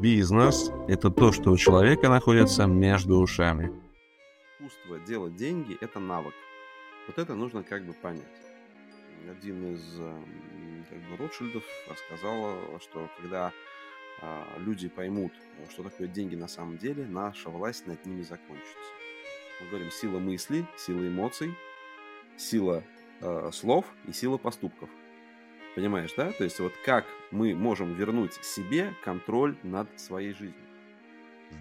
Бизнес – это то, что у человека находится между ушами. Искусство делать деньги – это навык. Вот это нужно как бы понять. Один из как бы, Ротшильдов сказал, что когда а, люди поймут, что такое деньги на самом деле, наша власть над ними закончится. Мы говорим сила мысли, сила эмоций, сила э, слов и сила поступков. Понимаешь, да? То есть вот как мы можем вернуть себе контроль над своей жизнью.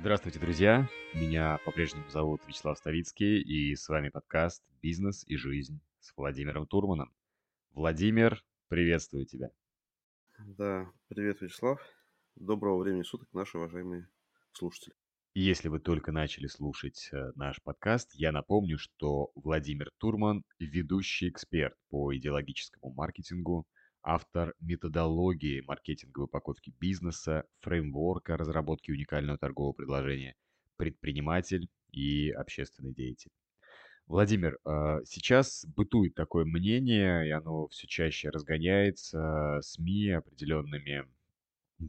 Здравствуйте, друзья! Меня по-прежнему зовут Вячеслав Ставицкий, и с вами подкаст «Бизнес и жизнь» с Владимиром Турманом. Владимир, приветствую тебя. Да, привет, Вячеслав. Доброго времени суток, наши уважаемые слушатели. Если вы только начали слушать э, наш подкаст, я напомню, что Владимир Турман – ведущий эксперт по идеологическому маркетингу, автор методологии маркетинговой упаковки бизнеса, фреймворка разработки уникального торгового предложения, предприниматель и общественный деятель. Владимир, э, сейчас бытует такое мнение, и оно все чаще разгоняется СМИ определенными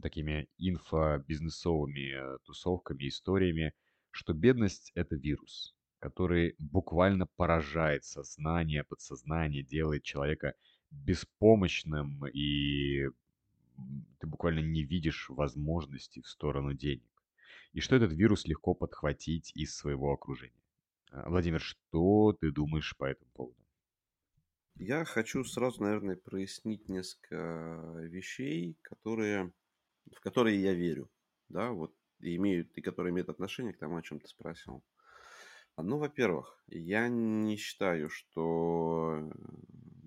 такими инфобизнесовыми тусовками, историями, что бедность – это вирус, который буквально поражает сознание, подсознание, делает человека беспомощным, и ты буквально не видишь возможностей в сторону денег. И что этот вирус легко подхватить из своего окружения. А, Владимир, что ты думаешь по этому поводу? Я хочу сразу, наверное, прояснить несколько вещей, которые в которые я верю, да, вот, и имеют, и которые имеют отношение к тому, о чем ты спросил. Ну, во-первых, я не считаю, что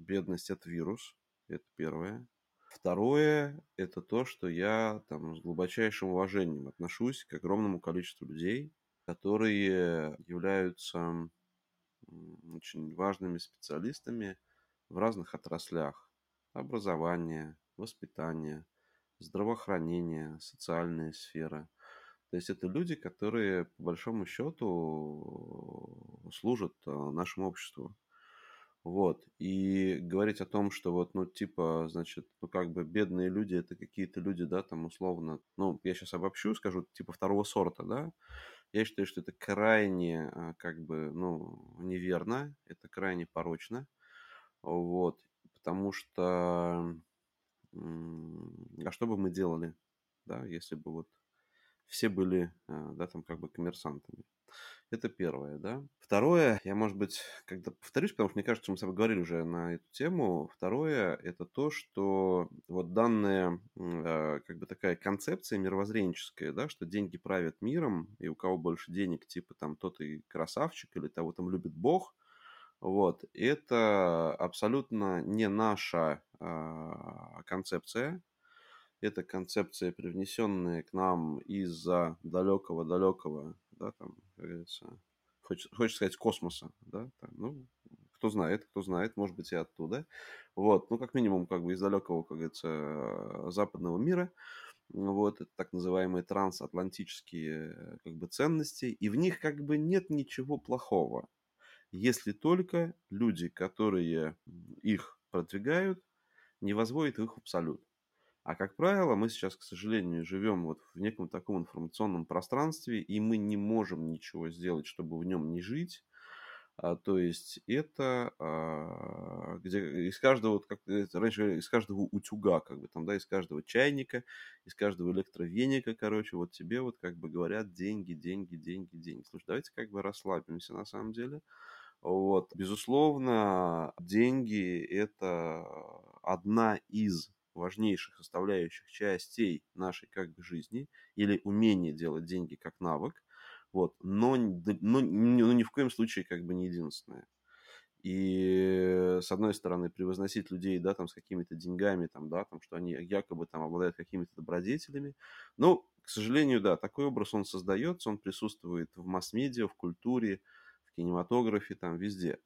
бедность это вирус, это первое. Второе, это то, что я там с глубочайшим уважением отношусь к огромному количеству людей, которые являются очень важными специалистами в разных отраслях образования, воспитания, здравоохранение, социальная сфера. То есть это люди, которые по большому счету служат э, нашему обществу. Вот. И говорить о том, что вот, ну, типа, значит, ну, как бы бедные люди, это какие-то люди, да, там, условно, ну, я сейчас обобщу, скажу, типа, второго сорта, да, я считаю, что это крайне, э, как бы, ну, неверно, это крайне порочно, вот, потому что а что бы мы делали, да, если бы вот все были, а, да, там как бы коммерсантами. Это первое, да. Второе, я, может быть, когда повторюсь, потому что мне кажется, мы с тобой говорили уже на эту тему. Второе, это то, что вот данная, а, как бы такая концепция мировоззренческая, да, что деньги правят миром, и у кого больше денег, типа там тот и красавчик, или того там любит Бог, вот, это абсолютно не наша а, концепция. Это концепция, привнесенная к нам из-за далекого-далекого, да, там, как говорится, хочешь, хочешь сказать, космоса, да, там, ну, кто знает, кто знает, может быть, и оттуда. Вот, ну, как минимум, как бы из далекого, как говорится, западного мира. Вот, это так называемые трансатлантические, как бы, ценности, и в них, как бы, нет ничего плохого если только люди, которые их продвигают, не возводят их в абсолют. А как правило, мы сейчас, к сожалению, живем вот в неком таком информационном пространстве, и мы не можем ничего сделать, чтобы в нем не жить. А, то есть это а, где из каждого, как раньше из каждого утюга, как бы там, да, из каждого чайника, из каждого электровеника, короче, вот тебе вот как бы говорят деньги, деньги, деньги, деньги. Слушай, давайте как бы расслабимся на самом деле. Вот. Безусловно, деньги – это одна из важнейших составляющих частей нашей как бы жизни или умение делать деньги как навык, вот, но, но, но ни в коем случае как бы не единственное. И с одной стороны превозносить людей, да, там с какими-то деньгами, там, да, там, что они якобы там обладают какими-то добродетелями. Но, к сожалению, да, такой образ он создается, он присутствует в масс-медиа, в культуре, кинематографе, там везде.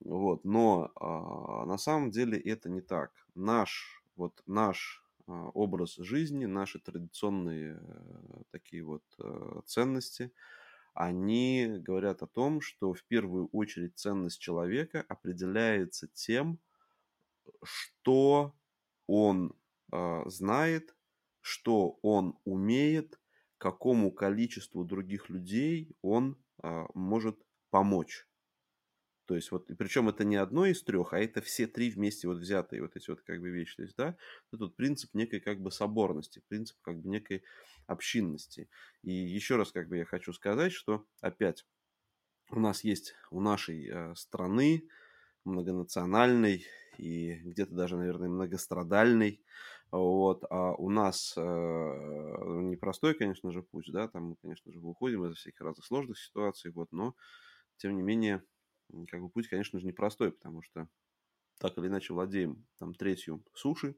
Вот. Но а, на самом деле это не так. Наш, вот наш а, образ жизни, наши традиционные а, такие вот а, ценности, они говорят о том, что в первую очередь ценность человека определяется тем, что он э, знает, что он умеет какому количеству других людей он а, может помочь. То есть вот, причем это не одно из трех, а это все три вместе вот взятые вот эти вот как бы вещи. То есть, да, это тут принцип некой как бы соборности, принцип как бы некой общинности. И еще раз как бы я хочу сказать, что опять у нас есть у нашей э, страны многонациональной и где-то даже, наверное, многострадальной, вот, а у нас э, непростой, конечно же, путь, да, там мы, конечно же, выходим из всяких разных сложных ситуаций, вот, но, тем не менее, как бы путь, конечно же, непростой, потому что так или иначе владеем там третью суши,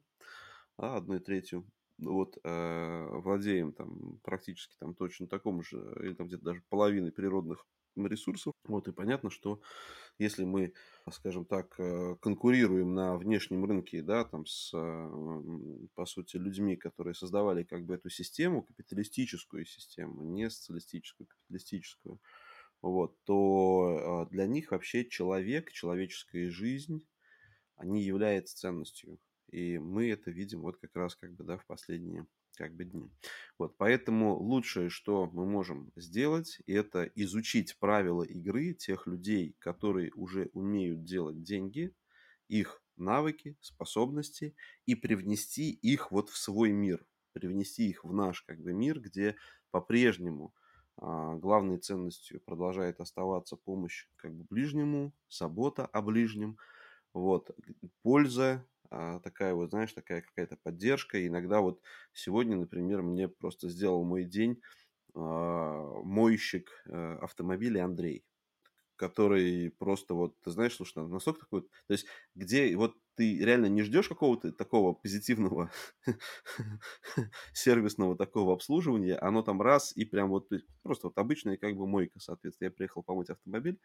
а одной третью вот э, владеем там практически там точно таком же, или там где-то даже половиной природных ресурсов. Вот и понятно, что если мы, скажем так, э, конкурируем на внешнем рынке, да, там с, по сути, людьми, которые создавали как бы эту систему, капиталистическую систему, не социалистическую, капиталистическую, вот, то а, для них вообще человек, человеческая жизнь, они являются ценностью. И мы это видим вот как раз как бы, да, в последние как бы дни. Вот, поэтому лучшее, что мы можем сделать, это изучить правила игры тех людей, которые уже умеют делать деньги, их навыки, способности и привнести их вот в свой мир, привнести их в наш как бы мир, где по-прежнему главной ценностью продолжает оставаться помощь как бы ближнему, забота о ближнем, вот, польза, а, такая вот, знаешь, такая какая-то поддержка. Иногда вот сегодня, например, мне просто сделал мой день а, мойщик э, автомобиля Андрей который просто вот, ты знаешь, слушай, настолько такой, то есть где вот ты реально не ждешь какого-то такого позитивного сервисного такого обслуживания, оно там раз и прям вот просто вот обычная как бы мойка, соответственно. Я приехал помыть автомобиль,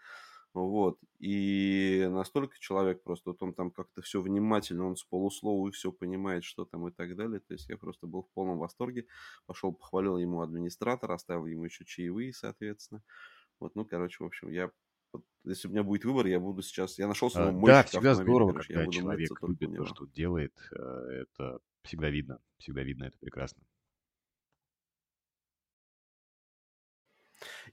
вот, и настолько человек просто, вот он там как-то все внимательно, он с полуслова все понимает, что там и так далее. То есть я просто был в полном восторге. Пошел, похвалил ему администратора, оставил ему еще чаевые, соответственно. Вот, ну, короче, в общем, я вот, если у меня будет выбор, я буду сейчас... Я нашел своего а, Да, всегда здорово, короче, когда человек любит то, что делает. Э, это всегда видно. Всегда видно, это прекрасно.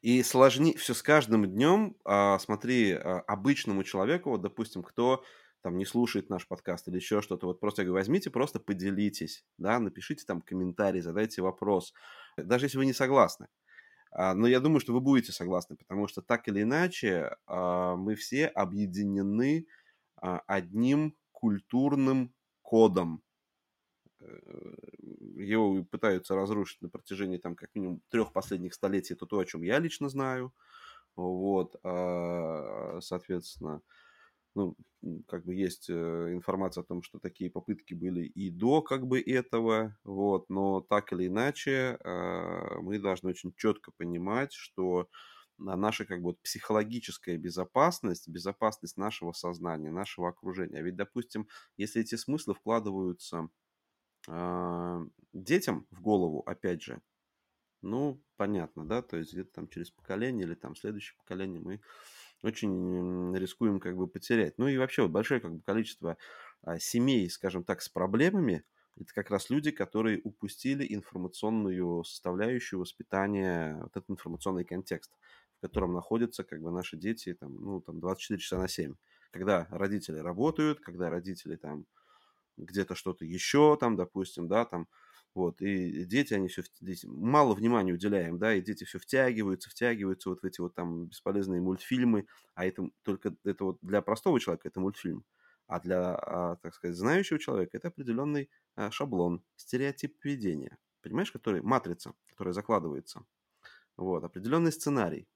И сложнее все с каждым днем, а, смотри, а, обычному человеку, вот, допустим, кто там не слушает наш подкаст или еще что-то, вот просто говорю, возьмите, просто поделитесь, да, напишите там комментарий, задайте вопрос, даже если вы не согласны. А, но я думаю, что вы будете согласны, потому что так или иначе а, мы все объединены а, одним культурным кодом. Э, его пытаются разрушить на протяжении там как минимум трех последних столетий. Это то, о чем я лично знаю. Вот, соответственно, ну, как бы есть э, информация о том, что такие попытки были и до как бы этого, вот, но так или иначе а, мы должны очень четко понимать, что наша как бы психологическая безопасность, безопасность нашего сознания, нашего окружения. А ведь, допустим, если эти смыслы вкладываются э, детям в голову, опять же, ну, понятно, да, то есть где-то там через поколение или там следующее поколение мы очень рискуем как бы потерять. Ну и вообще вот большое как бы количество а, семей, скажем так, с проблемами, это как раз люди, которые упустили информационную составляющую воспитания, вот этот информационный контекст, в котором находятся как бы наши дети там, ну, там 24 часа на 7. Когда родители работают, когда родители там где-то что-то еще там, допустим, да, там вот, и дети, они все, здесь мало внимания уделяем, да, и дети все втягиваются, втягиваются вот в эти вот там бесполезные мультфильмы, а это только, это вот для простого человека это мультфильм, а для, а, так сказать, знающего человека это определенный а, шаблон, стереотип поведения, понимаешь, который, матрица, которая закладывается, вот, определенный сценарий,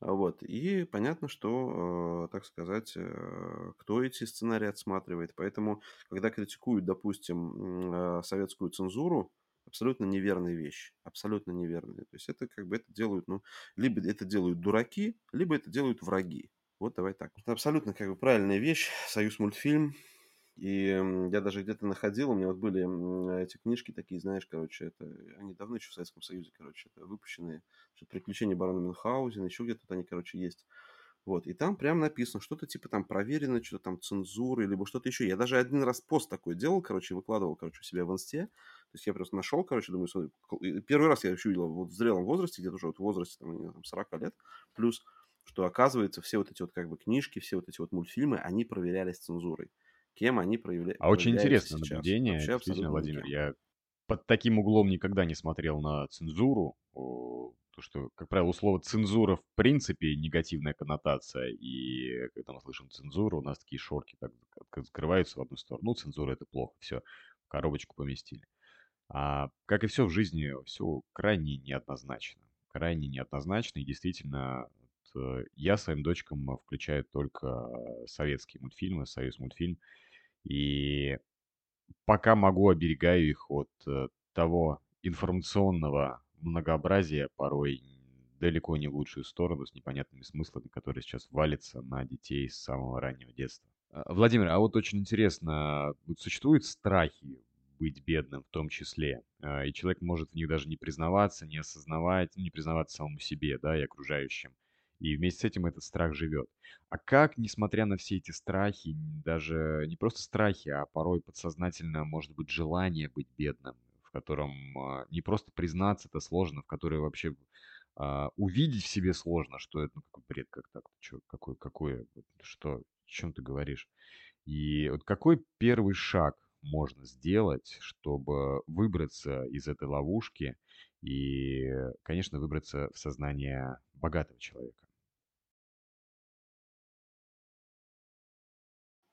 вот. И понятно, что, э, так сказать, э, кто эти сценарии отсматривает. Поэтому, когда критикуют, допустим, э, советскую цензуру, абсолютно неверная вещь. Абсолютно неверная. То есть это как бы это делают, ну, либо это делают дураки, либо это делают враги. Вот давай так. Это абсолютно как бы правильная вещь. Союз мультфильм и я даже где-то находил, у меня вот были эти книжки такие, знаешь, короче, это они давно еще в Советском Союзе, короче, это выпущенные. Что, Приключения барона Мюнхгаузена, еще где-то они, короче, есть. Вот, и там прям написано, что-то типа там проверено, что-то там цензура, либо что-то еще. Я даже один раз пост такой делал, короче, выкладывал, короче, у себя в инсте. То есть я просто нашел, короче, думаю, смотри, первый раз я вообще увидел вот в зрелом возрасте, где-то уже вот в возрасте там, там 40 лет, плюс, что оказывается все вот эти вот как бы книжки, все вот эти вот мультфильмы, они проверялись цензурой. Кем они проявля... А очень интересное сейчас. наблюдение, Вообще, действительно, Владимир. Я под таким углом никогда не смотрел на цензуру. То, что, как правило, слово цензура в принципе негативная коннотация. И когда мы слышим цензуру, у нас такие шорки так закрываются в одну сторону. Ну, цензура это плохо, все, в коробочку поместили. А, как и все в жизни, все крайне неоднозначно. Крайне неоднозначно. И действительно, я своим дочкам включаю только советские мультфильмы, союз мультфильм. И пока могу, оберегаю их от э, того информационного многообразия, порой далеко не в лучшую сторону, с непонятными смыслами, которые сейчас валятся на детей с самого раннего детства. А, Владимир, а вот очень интересно, существуют страхи быть бедным в том числе, а, и человек может в них даже не признаваться, не осознавать, не признаваться самому себе, да, и окружающим. И вместе с этим этот страх живет. А как, несмотря на все эти страхи, даже не просто страхи, а порой подсознательно, может быть, желание быть бедным, в котором а, не просто признаться это сложно, в которое вообще а, увидеть в себе сложно, что это ну, какой бред, как так, что, какой, какое, что, о чем ты говоришь. И вот какой первый шаг можно сделать, чтобы выбраться из этой ловушки и, конечно, выбраться в сознание богатого человека?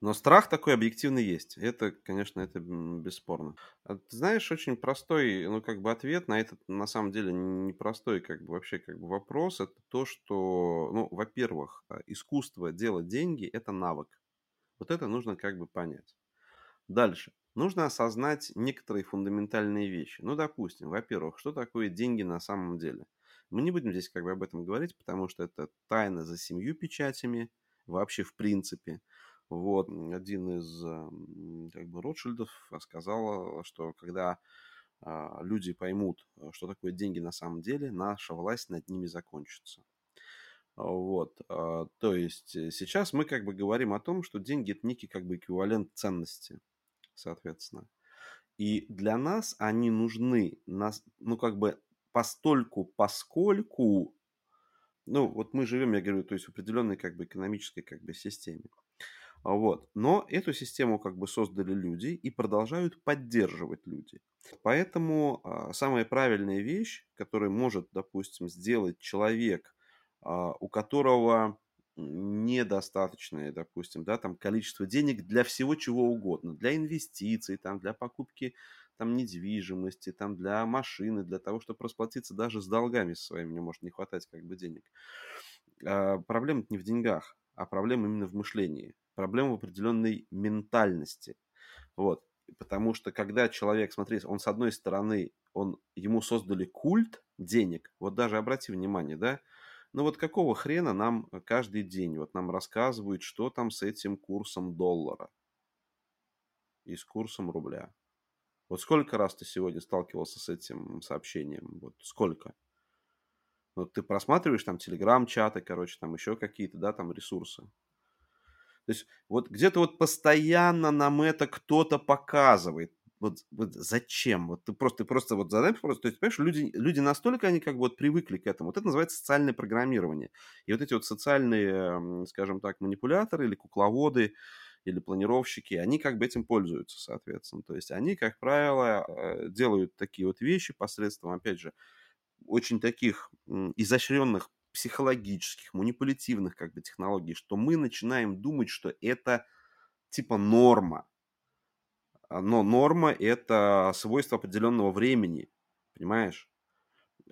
Но страх такой объективный есть. Это, конечно, это бесспорно. А ты знаешь, очень простой, ну, как бы ответ на этот, на самом деле, непростой, как бы, вообще, как бы, вопрос. Это то, что, ну, во-первых, а, искусство делать деньги – это навык. Вот это нужно, как бы, понять. Дальше. Нужно осознать некоторые фундаментальные вещи. Ну, допустим, во-первых, что такое деньги на самом деле? Мы не будем здесь, как бы, об этом говорить, потому что это тайна за семью печатями, вообще, в принципе. Вот, один из как бы Ротшильдов сказал, что когда а, люди поймут, э, что такое деньги на самом деле, наша власть над ними закончится. Вот, а, то есть э, сейчас мы как бы говорим о том, что деньги это некий как бы эквивалент ценности, соответственно. И для нас они нужны, ну как бы постольку, поскольку, ну вот мы живем, я говорю, то есть в определенной как бы экономической как бы системе. Вот. Но эту систему как бы создали люди и продолжают поддерживать люди. Поэтому а, самая правильная вещь, которую может, допустим, сделать человек, а, у которого недостаточное, допустим, да, там количество денег для всего чего угодно, для инвестиций, там, для покупки там недвижимости, там для машины, для того, чтобы расплатиться даже с долгами своими, мне может не хватать как бы денег. А, проблема не в деньгах, а проблема именно в мышлении проблема в определенной ментальности. Вот. Потому что когда человек, смотри, он с одной стороны, он, ему создали культ денег, вот даже обрати внимание, да, ну вот какого хрена нам каждый день, вот нам рассказывают, что там с этим курсом доллара и с курсом рубля. Вот сколько раз ты сегодня сталкивался с этим сообщением? Вот сколько? Вот ты просматриваешь там телеграм-чаты, короче, там еще какие-то, да, там ресурсы. То есть вот где-то вот постоянно нам это кто-то показывает. Вот, вот зачем? Вот ты просто, ты просто вот задай вопрос. То есть, понимаешь, люди, люди настолько, они как бы вот привыкли к этому. Вот это называется социальное программирование. И вот эти вот социальные, скажем так, манипуляторы или кукловоды, или планировщики, они как бы этим пользуются, соответственно. То есть они, как правило, э, делают такие вот вещи посредством, опять же, очень таких изощренных психологических, манипулятивных как бы технологий, что мы начинаем думать, что это типа норма. А, но норма – это свойство определенного времени, понимаешь?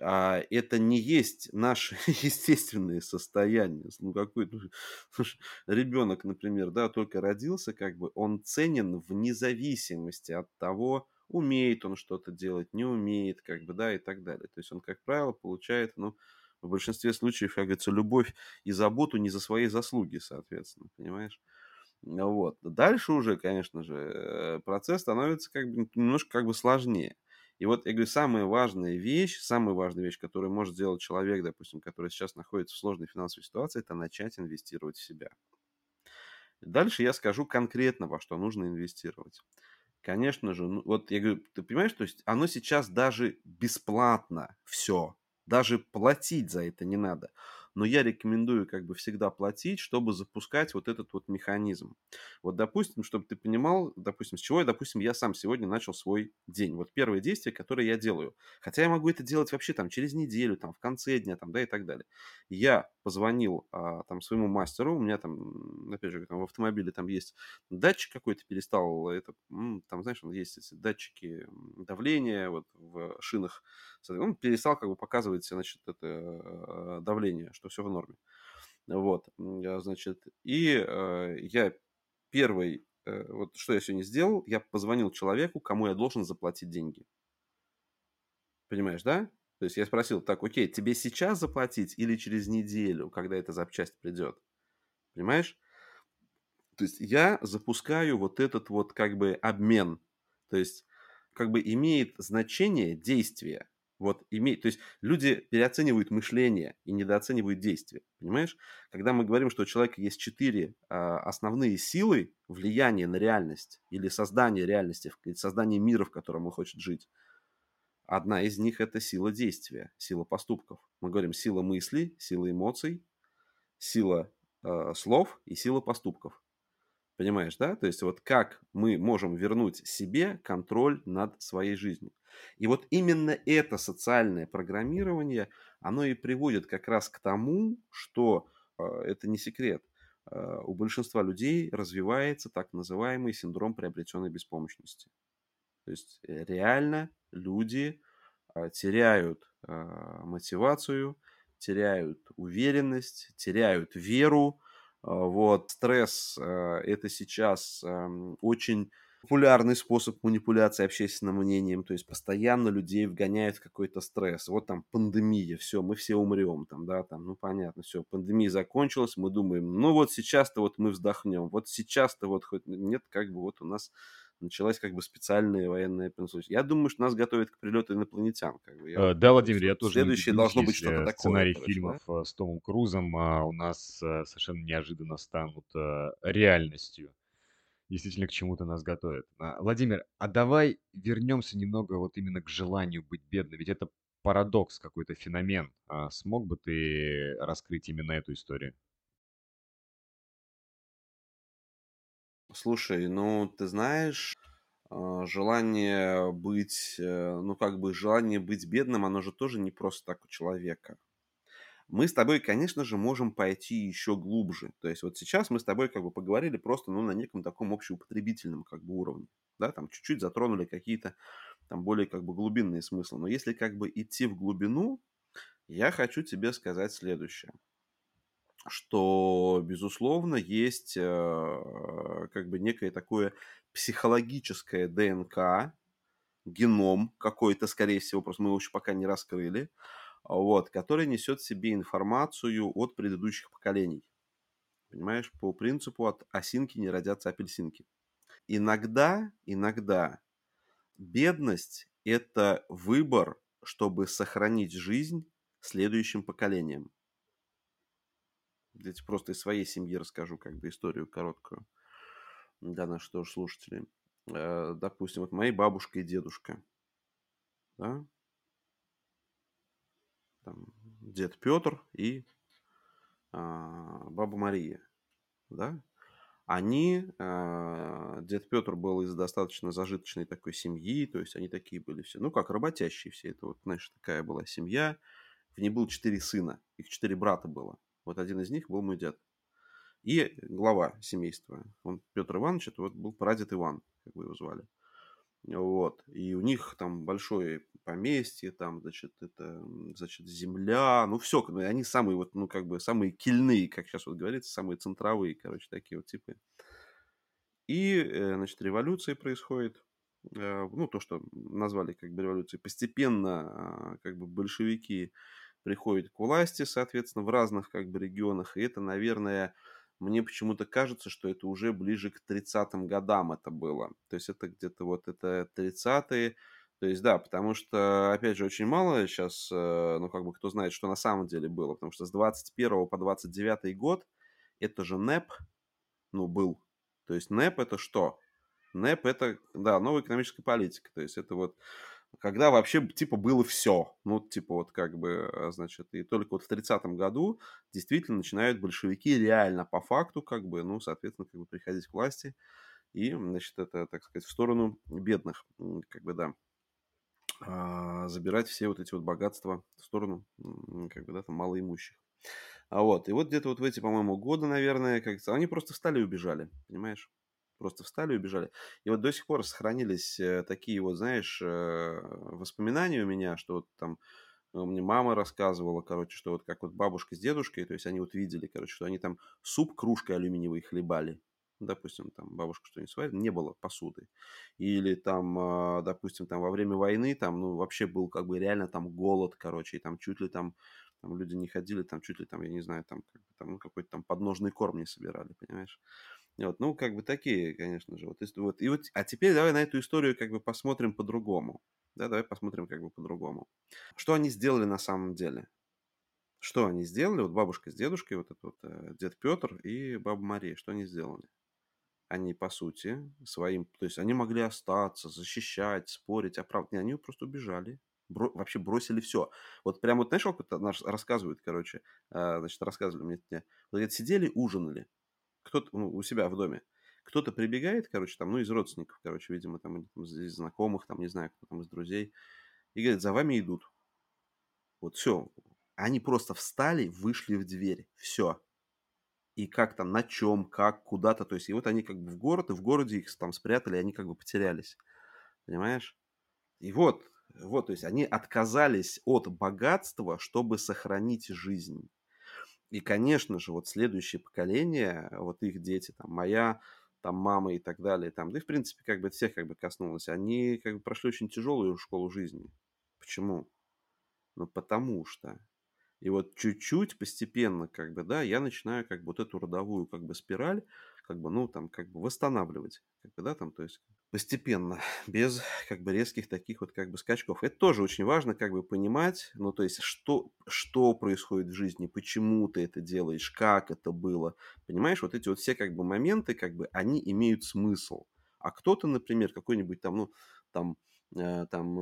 А это не есть наше естественное состояние. Ну, какой ну, ребенок, например, да, только родился, как бы он ценен вне зависимости от того, умеет он что-то делать, не умеет, как бы, да, и так далее. То есть он, как правило, получает, ну, в большинстве случаев, как говорится, любовь и заботу не за свои заслуги, соответственно, понимаешь? Вот. Дальше уже, конечно же, э, процесс становится как бы немножко как бы сложнее. И вот, я говорю, самая важная вещь, самая важная вещь, которую может сделать человек, допустим, который сейчас находится в сложной финансовой ситуации, это начать инвестировать в себя. Дальше я скажу конкретно, во что нужно инвестировать. Конечно же, ну, вот я говорю, ты понимаешь, то есть оно сейчас даже бесплатно все, даже платить за это не надо но я рекомендую как бы всегда платить, чтобы запускать вот этот вот механизм. Вот, допустим, чтобы ты понимал, допустим, с чего я, допустим, я сам сегодня начал свой день. Вот первое действие, которое я делаю. Хотя я могу это делать вообще там через неделю, там в конце дня, там, да, и так далее. Я позвонил а, там своему мастеру, у меня там, опять же, там в автомобиле там есть датчик какой-то, перестал, это, там, знаешь, есть эти датчики давления вот в шинах, он перестал как бы показывать, значит, это э, давление, что все в норме. Вот, значит, и э, я первый, э, вот что я сегодня сделал, я позвонил человеку, кому я должен заплатить деньги. Понимаешь, да? То есть я спросил, так, окей, тебе сейчас заплатить или через неделю, когда эта запчасть придет? Понимаешь? То есть я запускаю вот этот вот как бы обмен. То есть как бы имеет значение действие. Вот имеет, то есть люди переоценивают мышление и недооценивают действия, понимаешь? Когда мы говорим, что у человека есть четыре а, основные силы влияния на реальность или создания реальности, создания мира, в котором он хочет жить, одна из них это сила действия, сила поступков. Мы говорим сила мыслей, сила эмоций, сила э, слов и сила поступков. Понимаешь, да? То есть вот как мы можем вернуть себе контроль над своей жизнью. И вот именно это социальное программирование, оно и приводит как раз к тому, что э, это не секрет. Э, у большинства людей развивается так называемый синдром приобретенной беспомощности. То есть э, реально люди э, теряют мотивацию, теряют уверенность, теряют веру, а, вот, стресс а, – это сейчас очень популярный способ манипуляции общественным мнением, то есть постоянно людей вгоняют в какой-то стресс. Вот там пандемия, все, мы все умрем, там, да, там, ну понятно, все, пандемия закончилась, мы думаем, ну вот сейчас-то вот мы вздохнем, вот сейчас-то вот хоть нет, как бы вот у нас началась как бы специальная военная операция. Я думаю, что нас готовят к прилету инопланетян. Как бы. Я, да, Владимир, я тоже Следующее должно быть что-то такое. Сценарий короче, фильмов да? Э, с Томом Крузом а у нас э, совершенно неожиданно станут э, реальностью. Действительно, к чему-то нас готовят. А, Владимир, а давай вернемся немного вот именно к желанию быть бедным. Ведь это парадокс, какой-то феномен. А смог бы ты раскрыть именно эту историю? Слушай, ну, ты знаешь, а, желание быть, э, ну, как бы желание быть бедным, оно же тоже не просто так у человека. Мы с тобой, конечно же, можем пойти еще глубже. То есть вот сейчас мы с тобой как бы поговорили просто, ну, на неком таком общеупотребительном как бы уровне. Да, там чуть-чуть затронули какие-то там более как бы глубинные смыслы. Но если как бы идти в глубину, я хочу тебе сказать следующее что, безусловно, есть э, как бы некое такое психологическое ДНК, геном какой-то, скорее всего, просто мы его еще пока не раскрыли, вот, который несет в себе информацию от предыдущих поколений. Понимаешь, по принципу от осинки не родятся апельсинки. Иногда, иногда бедность – это выбор, чтобы сохранить жизнь следующим поколениям. Здесь просто из своей семьи расскажу как бы историю короткую для наших тоже слушателей. Э, допустим, вот мои бабушка и дедушка, да, там, дед Петр и а, баба Мария, да, они, а, дед Петр был из достаточно зажиточной такой семьи, то есть они такие были все, ну как, работящие все, это вот, знаешь, такая была семья, в ней было четыре сына, их четыре брата было, вот один из них был мой дед. И глава семейства, он Петр Иванович, это вот был прадед Иван, как вы его звали. Вот. И у них там большое поместье, там, значит, это, значит, земля, ну, все, они самые вот, ну, как бы, самые кильные, как сейчас вот говорится, самые центровые, короче, такие вот типы. И, э, значит, революция происходит, э, ну, то, что назвали как бы революцией. Постепенно, а, как бы, большевики приходит к власти, соответственно, в разных как бы регионах. И это, наверное, мне почему-то кажется, что это уже ближе к 30-м годам это было. То есть это где-то вот это 30-е, То есть, да, потому что, опять же, очень мало сейчас, э, ну, как бы, кто знает, что на самом деле было. Потому что с 21 по 29 год это же НЭП, ну, был. То есть НЭП это что? НЭП это, да, новая экономическая политика. То есть это вот когда вообще, типа, было все. Ну, типа, вот как бы, э, значит, и только вот в 30-м году действительно начинают большевики реально по факту, как бы, ну, соответственно, как бы приходить к власти и, значит, это, так сказать, в сторону бедных, как бы, да, а, забирать все вот эти вот богатства в сторону, как бы, да, там, малоимущих. А вот, и вот где-то вот в эти, по-моему, годы, наверное, как они просто встали и убежали, понимаешь? Просто встали и убежали. И вот до сих пор сохранились э, такие вот, знаешь, э, воспоминания у меня, что вот там э, мне мама рассказывала, короче, что вот как вот бабушка с дедушкой, то есть они вот видели, короче, что они там суп кружкой алюминиевой хлебали допустим, там бабушка что-нибудь сварит, не было посуды. Или там, а, допустим, там во время войны, там, ну, вообще был как бы реально там голод, короче, и там чуть ли там, там люди не ходили, там чуть ли там, я не знаю, там, там ну, какой-то там подножный корм не собирали, понимаешь? Вот, ну, как бы такие, конечно же. Вот, вот, и вот, а теперь давай на эту историю как бы посмотрим по-другому. Да, давай посмотрим как бы по-другому. Что они сделали на самом деле? Что они сделали? Вот бабушка с дедушкой, вот этот вот э, дед Петр и баба Мария, что они сделали? они, по сути, своим... То есть они могли остаться, защищать, спорить, оправдывать. Не, они просто убежали. Бро, вообще бросили все. Вот прям вот, знаешь, как наш рассказывают, короче, э, значит, рассказывали мне, вот, говорят, сидели, ужинали, кто-то ну, у себя в доме. Кто-то прибегает, короче, там, ну, из родственников, короче, видимо, там, из знакомых, там, не знаю, кто там, из друзей, и говорит, за вами идут. Вот все. Они просто встали, вышли в дверь. Все и как там, на чем, как, куда-то. То есть, и вот они как бы в город, и в городе их там спрятали, они как бы потерялись. Понимаешь? И вот, вот, то есть они отказались от богатства, чтобы сохранить жизнь. И, конечно же, вот следующее поколение, вот их дети, там, моя, там, мама и так далее, там, да и, в принципе, как бы всех как бы коснулось, они как бы прошли очень тяжелую школу жизни. Почему? Ну, потому что и вот чуть-чуть, постепенно, как бы, да, я начинаю как бы вот эту родовую как бы спираль, как бы, ну, там, как бы восстанавливать, как бы, да, там, то есть постепенно, без как бы резких таких вот как бы скачков. Это тоже очень важно как бы понимать, ну, то есть что, что происходит в жизни, почему ты это делаешь, как это было, понимаешь, вот эти вот все как бы моменты, как бы, они имеют смысл. А кто-то, например, какой-нибудь там, ну, там, там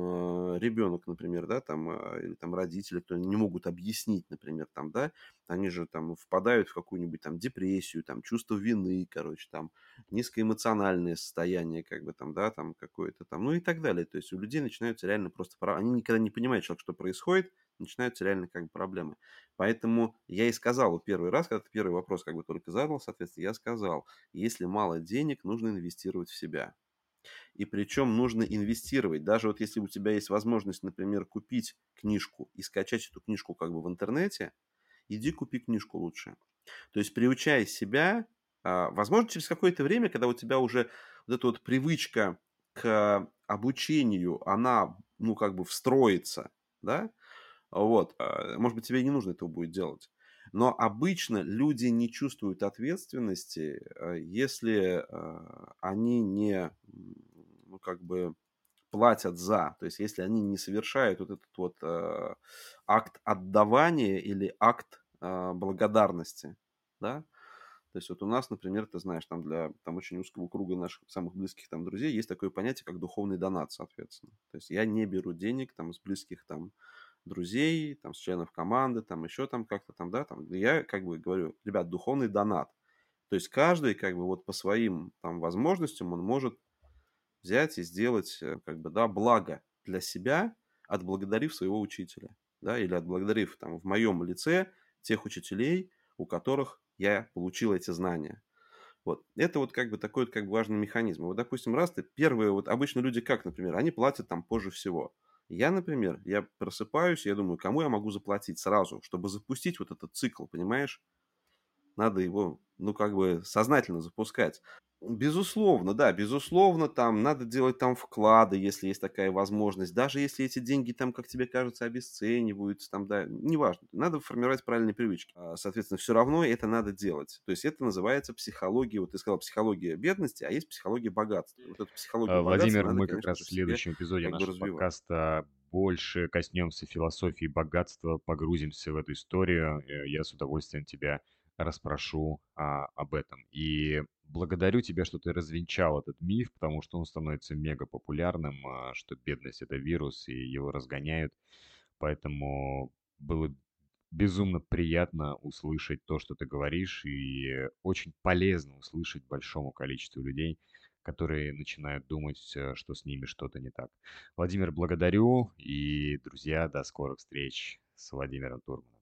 э, ребенок, например, да, там, э, или там родители, кто не могут объяснить, например, там, да, они же там впадают в какую-нибудь там депрессию, там, чувство вины, короче, там, низкоэмоциональное состояние, как бы там, да, там, какое-то там, ну и так далее. То есть у людей начинаются реально просто, они никогда не понимают, что, что происходит, начинаются реально как бы проблемы. Поэтому я и сказал первый раз, когда ты первый вопрос как бы только задал, соответственно, я сказал, если мало денег, нужно инвестировать в себя и причем нужно инвестировать. Даже вот если у тебя есть возможность, например, купить книжку и скачать эту книжку как бы в интернете, иди купи книжку лучше. То есть приучай себя, а, возможно, через какое-то время, когда у тебя уже вот эта вот привычка к обучению, она, ну, как бы встроится, да, вот, а, может быть, тебе не нужно этого будет делать. Но обычно люди не чувствуют ответственности, а, если они не ну, как бы платят за. То есть, если они не совершают вот этот вот э, акт отдавания или акт э, благодарности, да, то есть вот у нас, например, ты знаешь, там для там очень узкого круга наших самых близких там друзей есть такое понятие, как духовный донат, соответственно. То есть я не беру денег там с близких там друзей, там с членов команды, там еще там как-то там, да, там. Я как бы говорю, ребят, духовный донат. То есть каждый как бы вот по своим там возможностям он может взять и сделать, э, как бы, да, благо для себя, отблагодарив своего учителя, да, или отблагодарив, там, в моем лице тех учителей, у которых я получил эти знания. Вот. Это вот как бы такой вот как бы важный механизм. Вот, допустим, раз ты первые, вот обычно люди как, например, они платят там позже всего. Я, например, я просыпаюсь, я думаю, кому я могу заплатить сразу, чтобы запустить вот этот цикл, понимаешь? Надо его, ну, как бы сознательно запускать. Безусловно, да, безусловно, там надо делать там вклады, если есть такая возможность. Даже если эти деньги там, как тебе кажется, обесцениваются, там, да, неважно. Надо формировать правильные привычки. А, Соответственно, все равно это надо делать. То есть это называется психология, вот ты сказал, психология бедности, а есть психология богатства. Вот эту психологию Э, богатства Владимир, надо, мы как конечно раз в следующем эпизоде как нашего развивать. подкаста больше коснемся философии богатства, погрузимся в эту историю. Э, Я с удовольствием тебя расспрошу а, об этом. И благодарю тебя, что ты развенчал этот миф, потому что он становится мега популярным, а, что бедность это вирус, и его разгоняют. Поэтому было безумно приятно услышать то, что ты говоришь, и очень полезно услышать большому количеству людей, которые начинают думать, э, что с ними что-то не так. Владимир, благодарю, и, друзья, до скорых встреч с Владимиром Турманом.